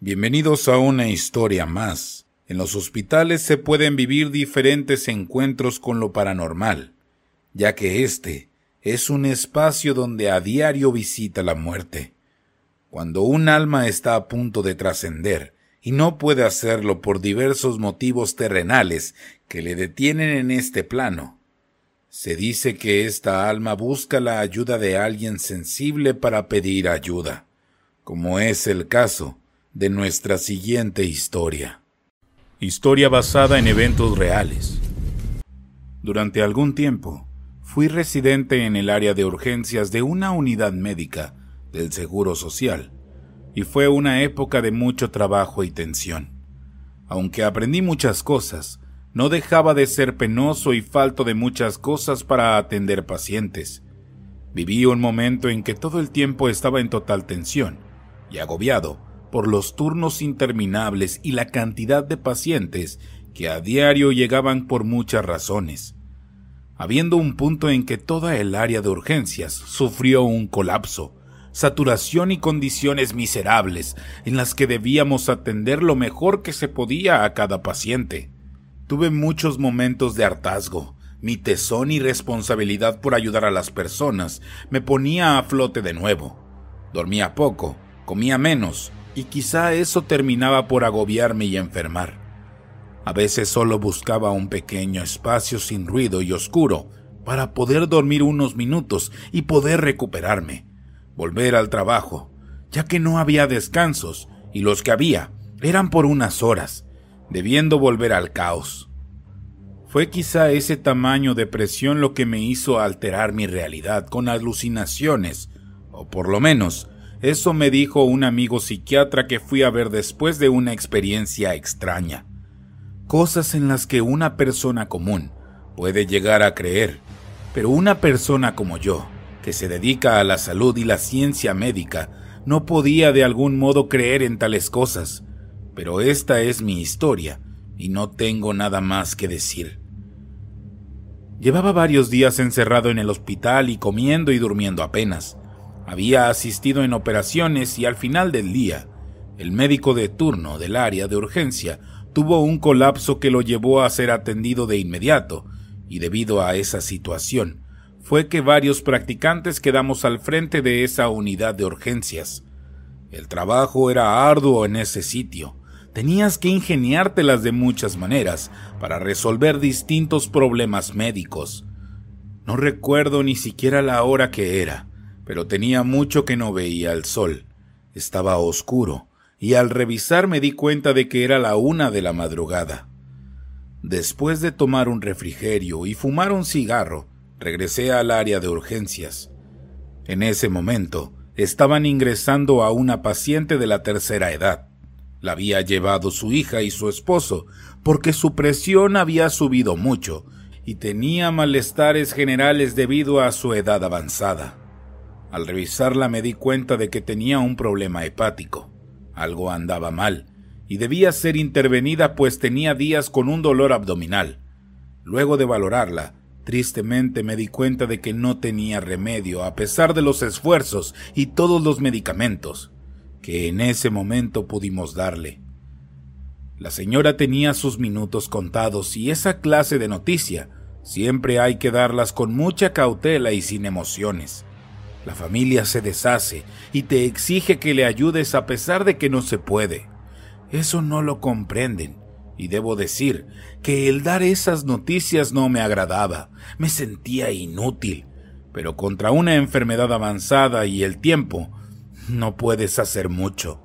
Bienvenidos a una historia más. En los hospitales se pueden vivir diferentes encuentros con lo paranormal, ya que este es un espacio donde a diario visita la muerte. Cuando un alma está a punto de trascender y no puede hacerlo por diversos motivos terrenales que le detienen en este plano, se dice que esta alma busca la ayuda de alguien sensible para pedir ayuda, como es el caso de nuestra siguiente historia. Historia basada en eventos reales. Durante algún tiempo, fui residente en el área de urgencias de una unidad médica del Seguro Social, y fue una época de mucho trabajo y tensión. Aunque aprendí muchas cosas, no dejaba de ser penoso y falto de muchas cosas para atender pacientes. Viví un momento en que todo el tiempo estaba en total tensión y agobiado por los turnos interminables y la cantidad de pacientes que a diario llegaban por muchas razones, habiendo un punto en que toda el área de urgencias sufrió un colapso, saturación y condiciones miserables en las que debíamos atender lo mejor que se podía a cada paciente. Tuve muchos momentos de hartazgo, mi tesón y responsabilidad por ayudar a las personas me ponía a flote de nuevo. Dormía poco, comía menos, y quizá eso terminaba por agobiarme y enfermar. A veces solo buscaba un pequeño espacio sin ruido y oscuro para poder dormir unos minutos y poder recuperarme, volver al trabajo, ya que no había descansos y los que había eran por unas horas, debiendo volver al caos. Fue quizá ese tamaño de presión lo que me hizo alterar mi realidad con alucinaciones, o por lo menos eso me dijo un amigo psiquiatra que fui a ver después de una experiencia extraña. Cosas en las que una persona común puede llegar a creer, pero una persona como yo, que se dedica a la salud y la ciencia médica, no podía de algún modo creer en tales cosas. Pero esta es mi historia, y no tengo nada más que decir. Llevaba varios días encerrado en el hospital y comiendo y durmiendo apenas. Había asistido en operaciones y al final del día, el médico de turno del área de urgencia tuvo un colapso que lo llevó a ser atendido de inmediato, y debido a esa situación, fue que varios practicantes quedamos al frente de esa unidad de urgencias. El trabajo era arduo en ese sitio. Tenías que ingeniártelas de muchas maneras para resolver distintos problemas médicos. No recuerdo ni siquiera la hora que era, pero tenía mucho que no veía el sol. Estaba oscuro, y al revisar me di cuenta de que era la una de la madrugada. Después de tomar un refrigerio y fumar un cigarro, regresé al área de urgencias. En ese momento, estaban ingresando a una paciente de la tercera edad. La había llevado su hija y su esposo, porque su presión había subido mucho y tenía malestares generales debido a su edad avanzada. Al revisarla me di cuenta de que tenía un problema hepático. Algo andaba mal, y debía ser intervenida pues tenía días con un dolor abdominal. Luego de valorarla, tristemente me di cuenta de que no tenía remedio a pesar de los esfuerzos y todos los medicamentos que en ese momento pudimos darle. La señora tenía sus minutos contados y esa clase de noticia siempre hay que darlas con mucha cautela y sin emociones. La familia se deshace y te exige que le ayudes a pesar de que no se puede. Eso no lo comprenden. Y debo decir que el dar esas noticias no me agradaba, me sentía inútil. Pero contra una enfermedad avanzada y el tiempo, no puedes hacer mucho.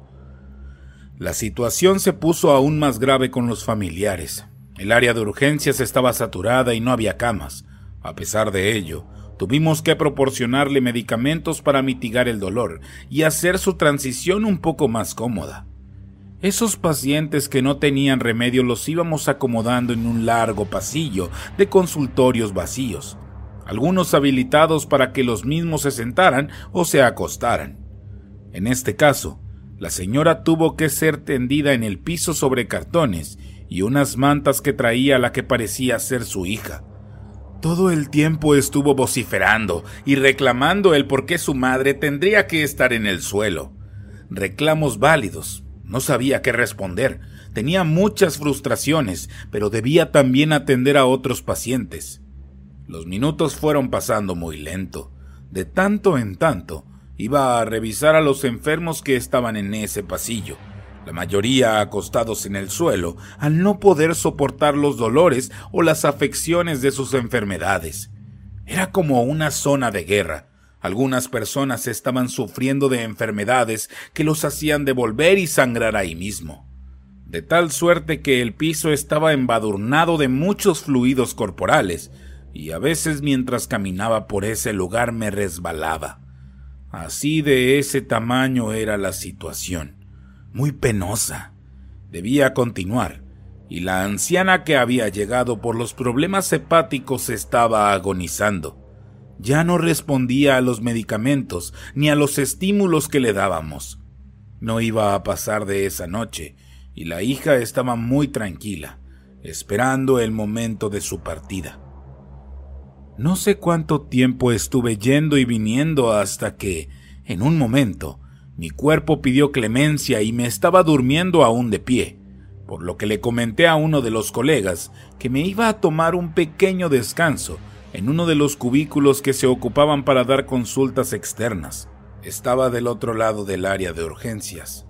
La situación se puso aún más grave con los familiares. El área de urgencias estaba saturada y no había camas. A pesar de ello, Tuvimos que proporcionarle medicamentos para mitigar el dolor y hacer su transición un poco más cómoda. Esos pacientes que no tenían remedio los íbamos acomodando en un largo pasillo de consultorios vacíos, algunos habilitados para que los mismos se sentaran o se acostaran. En este caso, la señora tuvo que ser tendida en el piso sobre cartones y unas mantas que traía la que parecía ser su hija. Todo el tiempo estuvo vociferando y reclamando el por qué su madre tendría que estar en el suelo. Reclamos válidos, No sabía qué responder. Tenía muchas frustraciones, pero debía también atender a otros pacientes. Los minutos fueron pasando muy lento. De tanto en tanto, iba a revisar a los enfermos que estaban en ese pasillo, la mayoría acostados en el suelo, al no poder soportar los dolores o las afecciones de sus enfermedades. Era como una zona de guerra. Algunas personas estaban sufriendo de enfermedades que los hacían devolver y sangrar ahí mismo. De tal suerte que el piso estaba embadurnado de muchos fluidos corporales, y a veces mientras caminaba por ese lugar me resbalaba. Así de ese tamaño era la situación. Muy penosa. Debía continuar, y la anciana que había llegado por los problemas hepáticos estaba agonizando. Ya no respondía a los medicamentos ni a los estímulos que le dábamos. No iba a pasar de esa noche, y la hija estaba muy tranquila, esperando el momento de su partida. No sé cuánto tiempo estuve yendo y viniendo hasta que, en un momento, mi cuerpo pidió clemencia y me estaba durmiendo aún de pie por lo que le comenté a uno de los colegas que me iba a tomar un pequeño descanso en uno de los cubículos que se ocupaban para dar consultas externas. Estaba del otro lado del área de urgencias.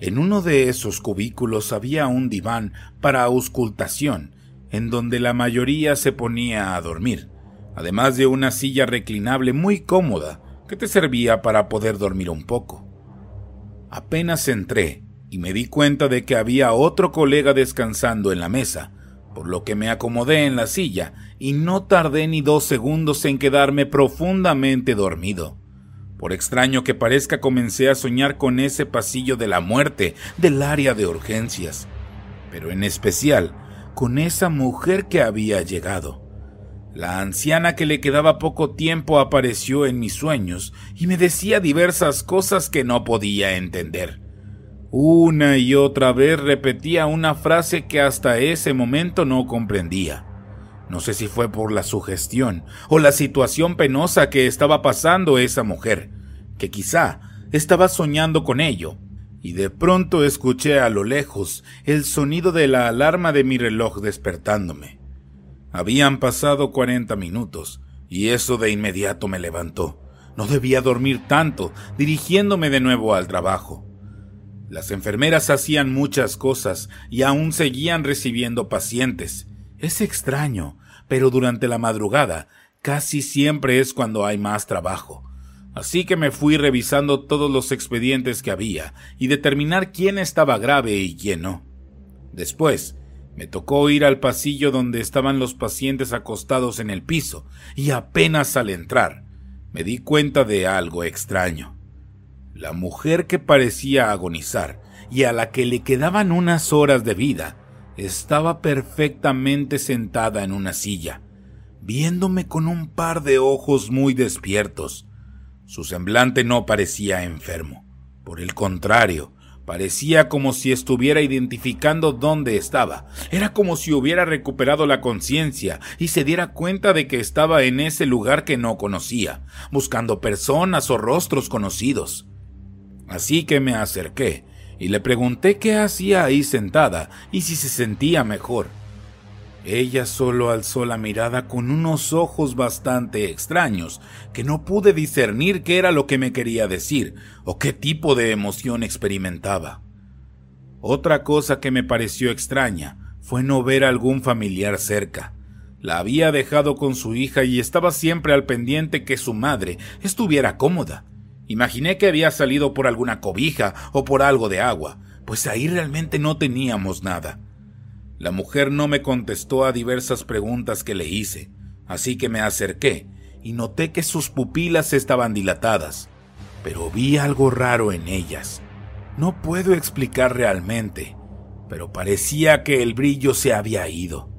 En uno de esos cubículos había un diván para auscultación, en donde la mayoría se ponía a dormir, además de una silla reclinable muy cómoda que te servía para poder dormir un poco. Apenas entré, y me di cuenta de que había otro colega descansando en la mesa, por lo que me acomodé en la silla y no tardé ni dos segundos en quedarme profundamente dormido. Por extraño que parezca, comencé a soñar con ese pasillo de la muerte del área de urgencias, pero en especial con esa mujer que había llegado. La anciana que le quedaba poco tiempo apareció en mis sueños y me decía diversas cosas que no podía entender. Una y otra vez repetía una frase que hasta ese momento no comprendía. No sé si fue por la sugestión o la situación penosa que estaba pasando esa mujer, que quizá estaba soñando con ello, y de pronto escuché a lo lejos el sonido de la alarma de mi reloj despertándome. Habían pasado cuarenta minutos, y eso de inmediato me levantó. No debía dormir tanto, dirigiéndome de nuevo al trabajo. Las enfermeras hacían muchas cosas y aún seguían recibiendo pacientes. Es extraño, pero durante la madrugada casi siempre es cuando hay más trabajo. Así que me fui revisando todos los expedientes que había y determinar quién estaba grave y quién no. Después, me tocó ir al pasillo donde estaban los pacientes acostados en el piso, y apenas al entrar, me di cuenta de algo extraño. La mujer que parecía agonizar y a la que le quedaban unas horas de vida estaba perfectamente sentada en una silla, viéndome con un par de ojos muy despiertos. Su semblante no parecía enfermo. Por el contrario, parecía como si estuviera identificando dónde estaba. Era como si hubiera recuperado la conciencia y se diera cuenta de que estaba en ese lugar que no conocía, buscando personas o rostros conocidos. Así que me acerqué y le pregunté qué hacía ahí sentada y si se sentía mejor. Ella solo alzó la mirada con unos ojos bastante extraños, que no pude discernir qué era lo que me quería decir o qué tipo de emoción experimentaba. Otra cosa que me pareció extraña fue no ver a algún familiar cerca. La había dejado con su hija y estaba siempre al pendiente que su madre estuviera cómoda. Imaginé que había salido por alguna cobija o por algo de agua, pues ahí realmente no teníamos nada. La mujer no me contestó a diversas preguntas que le hice, así que me acerqué y noté que sus pupilas estaban dilatadas, pero vi algo raro en ellas. No puedo explicar realmente, pero parecía que el brillo se había ido.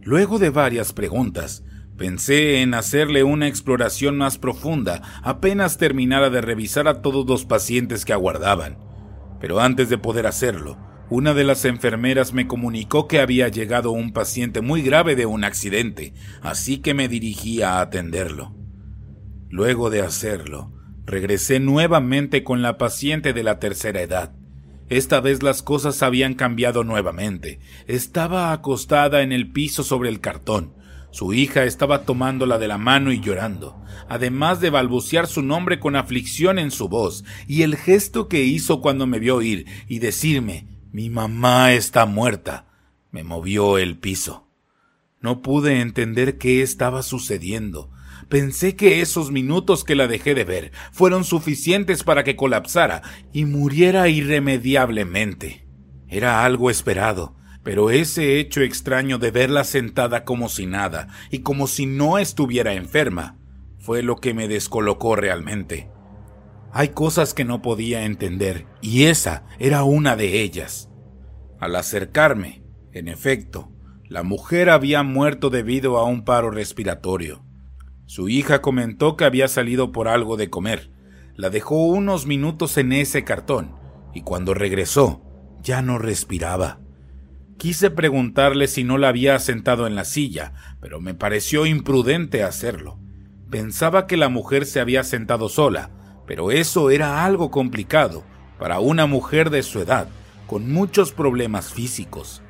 Luego de varias preguntas, Pensé en hacerle una exploración más profunda apenas terminara de revisar a todos los pacientes que aguardaban. Pero antes de poder hacerlo, una de las enfermeras me comunicó que había llegado un paciente muy grave de un accidente, así que me dirigí a atenderlo. Luego de hacerlo, regresé nuevamente con la paciente de la tercera edad, Esta vez las cosas habían cambiado nuevamente. Estaba acostada en el piso sobre el cartón. Su hija estaba tomándola de la mano y llorando, además de balbucear su nombre con aflicción en su voz, y el gesto que hizo cuando me vio ir y decirme Mi mamá está muerta, me movió el piso. No pude entender qué estaba sucediendo. Pensé que esos minutos que la dejé de ver fueron suficientes para que colapsara y muriera irremediablemente. Era algo esperado, pero ese hecho extraño de verla sentada como si nada y como si no estuviera enferma fue lo que me descolocó realmente. Hay cosas que no podía entender y esa era una de ellas. Al acercarme, en efecto, la mujer había muerto debido a un paro respiratorio. Su hija comentó que había salido por algo de comer. La dejó unos minutos en ese cartón y cuando regresó ya no respiraba. Quise preguntarle si no la había sentado en la silla, pero me pareció imprudente hacerlo. Pensaba que la mujer se había sentado sola, pero eso era algo complicado para una mujer de su edad, con muchos problemas físicos.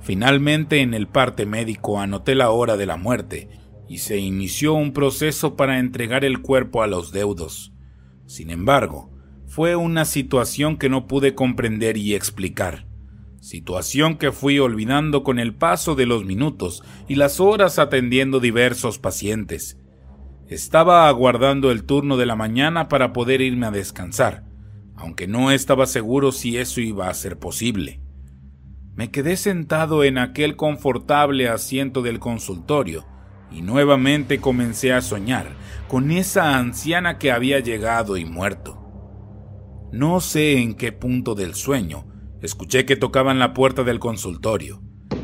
Finalmente en el parte médico anoté la hora de la muerte y se inició un proceso para entregar el cuerpo a los deudos. Sin embargo, fue una situación que no pude comprender y explicar, situación que fui olvidando con el paso de los minutos y las horas atendiendo diversos pacientes. Estaba aguardando el turno de la mañana para poder irme a descansar, aunque no estaba seguro si eso iba a ser posible. Me quedé sentado en aquel confortable asiento del consultorio y nuevamente comencé a soñar con esa anciana que había llegado y muerto. No sé en qué punto del sueño escuché que tocaban la puerta del consultorio.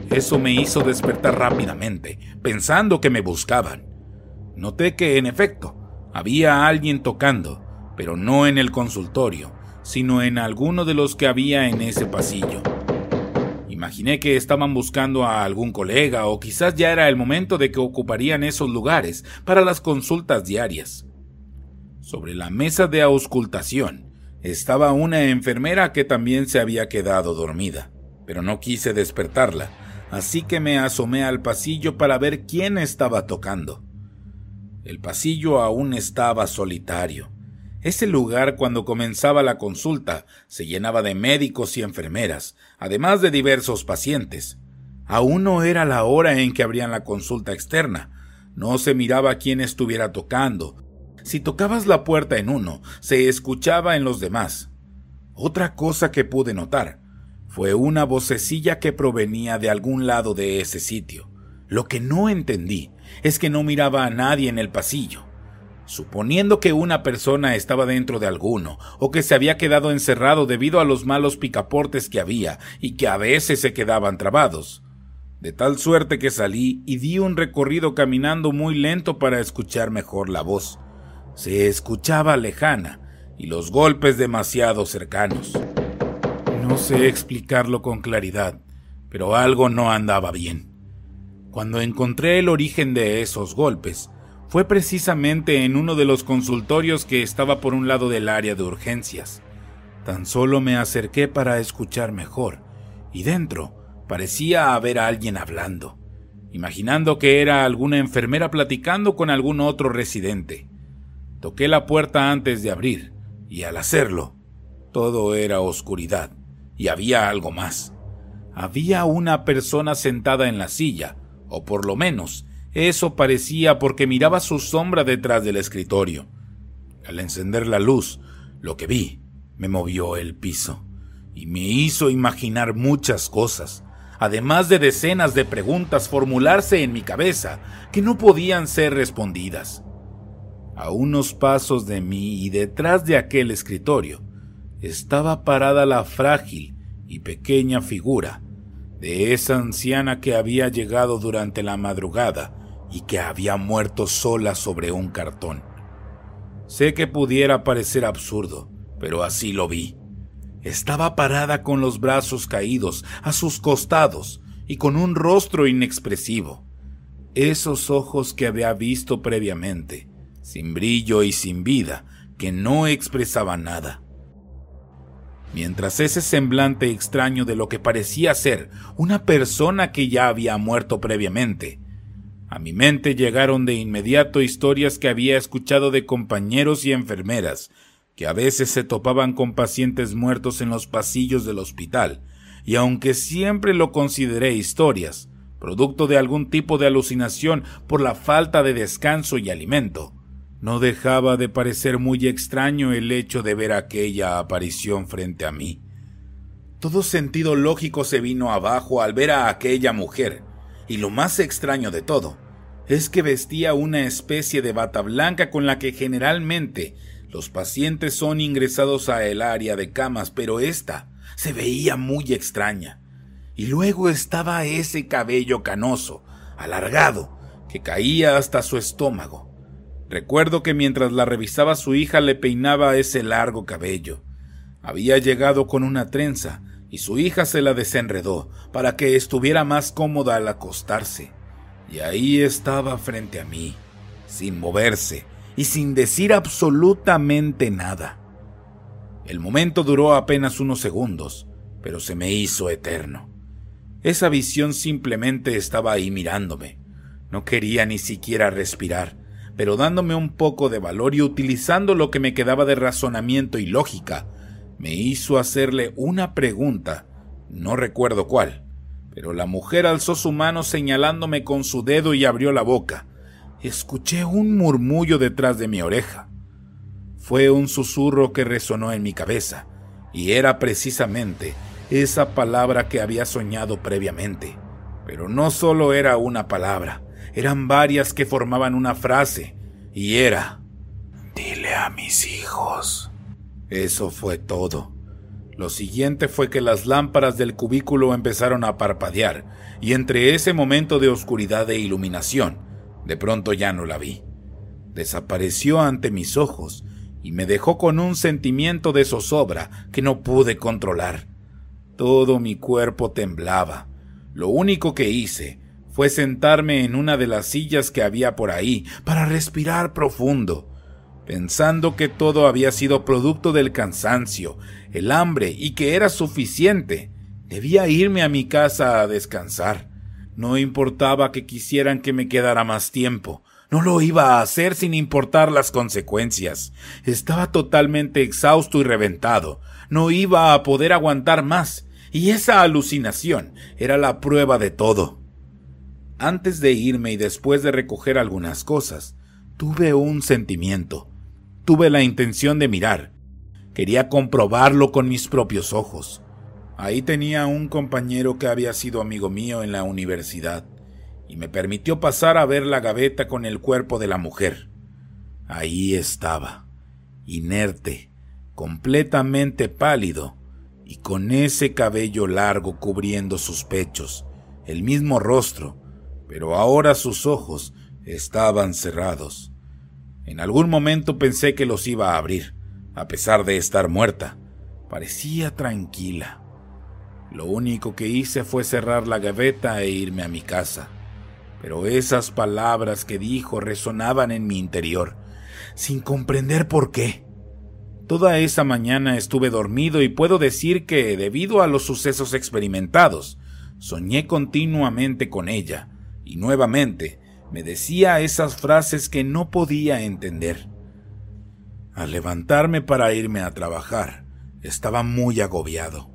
Eso me hizo despertar rápidamente, pensando que me buscaban. Noté que, en efecto, había alguien tocando, pero no en el consultorio, sino en alguno de los que había en ese pasillo. Imaginé que estaban buscando a algún colega o quizás ya era el momento de que ocuparían esos lugares para las consultas diarias. Sobre la mesa de auscultación estaba una enfermera que también se había quedado dormida, pero no quise despertarla, así que me asomé al pasillo para ver quién estaba tocando. El pasillo aún estaba solitario. Ese lugar cuando comenzaba la consulta se llenaba de médicos y enfermeras, además de diversos pacientes. Aún no era la hora en que abrían la consulta externa. No se miraba quién estuviera tocando. Si tocabas la puerta en uno, se escuchaba en los demás. Otra cosa que pude notar fue una vocecilla que provenía de algún lado de ese sitio. Lo que no entendí es que no miraba a nadie en el pasillo. Suponiendo que una persona estaba dentro de alguno, o que se había quedado encerrado debido a los malos picaportes que había y que a veces se quedaban trabados. De tal suerte que salí y di un recorrido caminando muy lento para escuchar mejor la voz. Se escuchaba lejana y los golpes demasiado cercanos. No sé explicarlo con claridad, pero algo no andaba bien. Cuando encontré el origen de esos golpes, fue precisamente en uno de los consultorios que estaba por un lado del área de urgencias. Tan solo me acerqué para escuchar mejor, y dentro parecía haber alguien hablando, imaginando que era alguna enfermera platicando con algún otro residente. Toqué la puerta antes de abrir, y al hacerlo, todo era oscuridad, y había algo más. Había una persona sentada en la silla, o por lo menos eso parecía porque miraba su sombra detrás del escritorio. Al encender la luz, lo que vi me movió el piso y me hizo imaginar muchas cosas, además de decenas de preguntas formularse en mi cabeza que no podían ser respondidas. A unos pasos de mí y detrás de aquel escritorio estaba parada la frágil y pequeña figura de esa anciana que había llegado durante la madrugada y que había muerto sola sobre un cartón. Sé que pudiera parecer absurdo, pero así lo vi. Estaba parada con los brazos caídos a sus costados y con un rostro inexpresivo. Esos ojos que había visto previamente, sin brillo y sin vida, que no expresaban nada. Mientras ese semblante extraño de lo que parecía ser una persona que ya había muerto previamente. A mi mente llegaron de inmediato historias que había escuchado de compañeros y enfermeras, que a veces se topaban con pacientes muertos en los pasillos del hospital, y aunque siempre lo consideré historias, producto de algún tipo de alucinación por la falta de descanso y alimento, no dejaba de parecer muy extraño el hecho de ver aquella aparición frente a mí. Todo sentido lógico se vino abajo al ver a aquella mujer, y lo más extraño de todo es que vestía una especie de bata blanca con la que generalmente los pacientes son ingresados a el área de camas, pero esta se veía muy extraña. Y luego estaba ese cabello canoso, alargado, que caía hasta su estómago. Recuerdo que mientras la revisaba su hija le peinaba ese largo cabello. Había llegado con una trenza y su hija se la desenredó para que estuviera más cómoda al acostarse. Y ahí estaba frente a mí, sin moverse y sin decir absolutamente nada. El momento duró apenas unos segundos, pero se me hizo eterno. Esa visión simplemente estaba ahí mirándome. No quería ni siquiera respirar pero dándome un poco de valor y utilizando lo que me quedaba de razonamiento y lógica, me hizo hacerle una pregunta, no recuerdo cuál, pero la mujer alzó su mano señalándome con su dedo y abrió la boca. Escuché un murmullo detrás de mi oreja. Fue un susurro que resonó en mi cabeza, y era precisamente esa palabra que había soñado previamente. Pero no solo era una palabra, eran varias que formaban una frase, y era, dile a mis hijos. Eso fue todo. Lo siguiente fue que las lámparas del cubículo empezaron a parpadear, y entre ese momento de oscuridad e iluminación, de pronto ya no la vi. Desapareció ante mis ojos y me dejó con un sentimiento de zozobra que no pude controlar. Todo mi cuerpo temblaba. Lo único que hice fue sentarme en una de las sillas que había por ahí para respirar profundo, pensando que todo había sido producto del cansancio, el hambre y que era suficiente. Debía irme a mi casa a descansar. No importaba que quisieran que me quedara más tiempo. No lo iba a hacer sin importar las consecuencias. Estaba totalmente exhausto y reventado. No iba a poder aguantar más. Y esa alucinación era la prueba de todo. Antes de irme y después de recoger algunas cosas, tuve un sentimiento. Tuve la intención de mirar. Quería comprobarlo con mis propios ojos. Ahí tenía un compañero que había sido amigo mío en la universidad y me permitió pasar a ver la gaveta con el cuerpo de la mujer. Ahí estaba, inerte, completamente pálido y con ese cabello largo cubriendo sus pechos, el mismo rostro, pero ahora sus ojos estaban cerrados. En algún momento pensé que los iba a abrir, a pesar de estar muerta. Parecía tranquila. Lo único que hice fue cerrar la gaveta e irme a mi casa. Pero esas palabras que dijo resonaban en mi interior, sin comprender por qué. Toda esa mañana estuve dormido y puedo decir que, debido a los sucesos experimentados, soñé continuamente con ella, y nuevamente me decía esas frases que no podía entender. Al levantarme para irme a trabajar, estaba muy agobiado.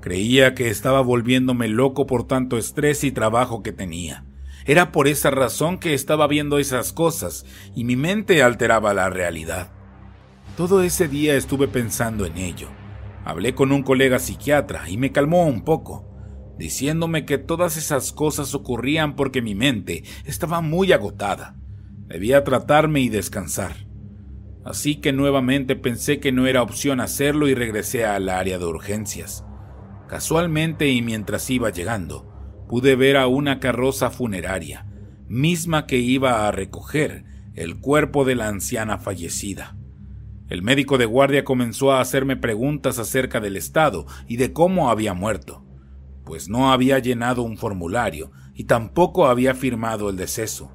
Creía que estaba volviéndome loco por tanto estrés y trabajo que tenía. Era por esa razón que estaba viendo esas cosas y mi mente alteraba la realidad. Todo ese día estuve pensando en ello. Hablé con un colega psiquiatra y me calmó un poco diciéndome que todas esas cosas ocurrían porque mi mente estaba muy agotada. Debía tratarme y descansar. Así que nuevamente pensé que no era opción hacerlo y regresé al área de urgencias. Casualmente y mientras iba llegando, pude ver a una carroza funeraria, misma que iba a recoger el cuerpo de la anciana fallecida. El médico de guardia comenzó a hacerme preguntas acerca del estado y de cómo había muerto pues no había llenado un formulario y tampoco había firmado el deceso.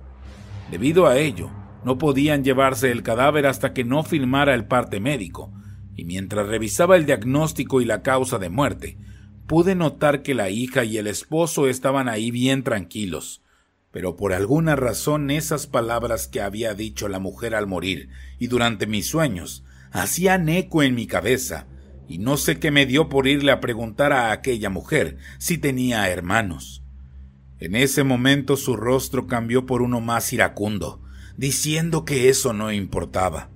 Debido a ello, no podían llevarse el cadáver hasta que no firmara el parte médico, y mientras revisaba el diagnóstico y la causa de muerte, pude notar que la hija y el esposo estaban ahí bien tranquilos. Pero por alguna razón esas palabras que había dicho la mujer al morir y durante mis sueños hacían eco en mi cabeza, y no sé qué me dio por irle a preguntar a aquella mujer si tenía hermanos. En ese momento su rostro cambió por uno más iracundo, diciendo que eso no importaba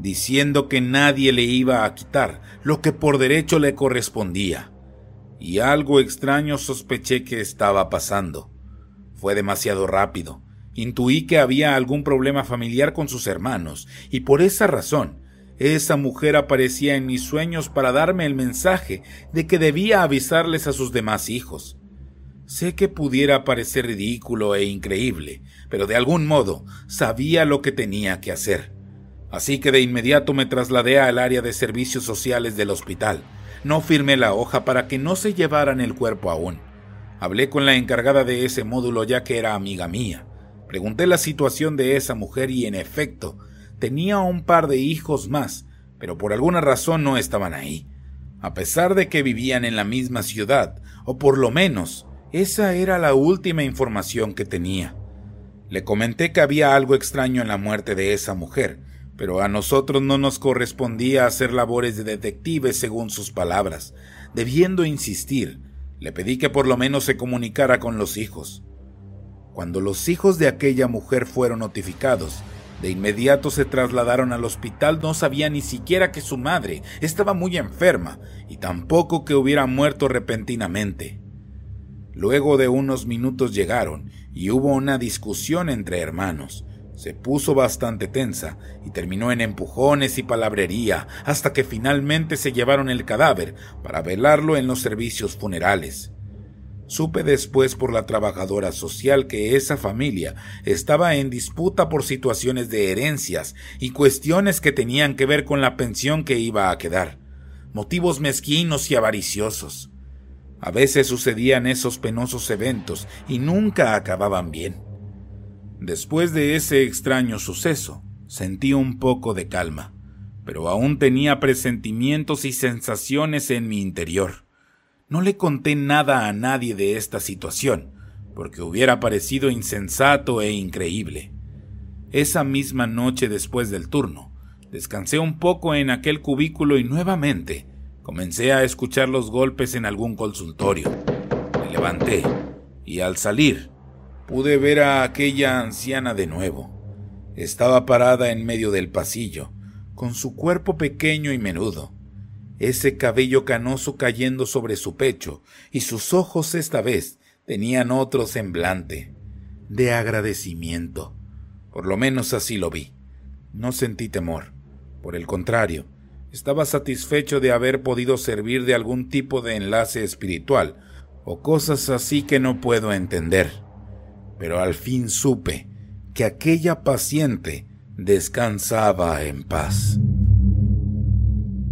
diciendo que nadie le iba a quitar lo que por derecho le correspondía. Y algo extraño sospeché que estaba pasando. Fue demasiado rápido. Intuí que había algún problema familiar con sus hermanos, y por esa razón, esa mujer aparecía en mis sueños para darme el mensaje de que debía avisarles a sus demás hijos. Sé que pudiera parecer ridículo e increíble, pero de algún modo sabía lo que tenía que hacer. Así que de inmediato me trasladé al área de servicios sociales del hospital. No firmé la hoja para que no se llevaran el cuerpo aún. Hablé con la encargada de ese módulo ya que era amiga mía. Pregunté la situación de esa mujer y en efecto, tenía un par de hijos más, pero por alguna razón no estaban ahí. A pesar de que vivían en la misma ciudad, o por lo menos, esa era la última información que tenía. Le comenté que había algo extraño en la muerte de esa mujer, pero a nosotros no nos correspondía hacer labores de detectives según sus palabras. Debiendo insistir, le pedí que por lo menos se comunicara con los hijos. Cuando los hijos de aquella mujer fueron notificados, de inmediato se trasladaron al hospital, no sabía ni siquiera que su madre estaba muy enferma y tampoco que hubiera muerto repentinamente. Luego de unos minutos llegaron y hubo una discusión entre hermanos, se puso bastante tensa y terminó en empujones y palabrería hasta que finalmente se llevaron el cadáver para velarlo en los servicios funerales. Supe después por la trabajadora social que esa familia estaba en disputa por situaciones de herencias y cuestiones que tenían que ver con la pensión que iba a quedar, motivos mezquinos y avariciosos. A veces sucedían esos penosos eventos y nunca acababan bien. Después de ese extraño suceso, sentí un poco de calma, pero aún tenía presentimientos y sensaciones en mi interior. No le conté nada a nadie de esta situación, porque hubiera parecido insensato e increíble. Esa misma noche después del turno, descansé un poco en aquel cubículo y nuevamente comencé a escuchar los golpes en algún consultorio. Me levanté y al salir pude ver a aquella anciana de nuevo. Estaba parada en medio del pasillo, con su cuerpo pequeño y menudo, ese cabello canoso cayendo sobre su pecho, y sus ojos esta vez tenían otro semblante, de agradecimiento. Por lo menos así lo vi. No sentí temor. Por el contrario, estaba satisfecho de haber podido servir de algún tipo de enlace espiritual, o cosas así que no puedo entender pero al fin supe que aquella paciente descansaba en paz.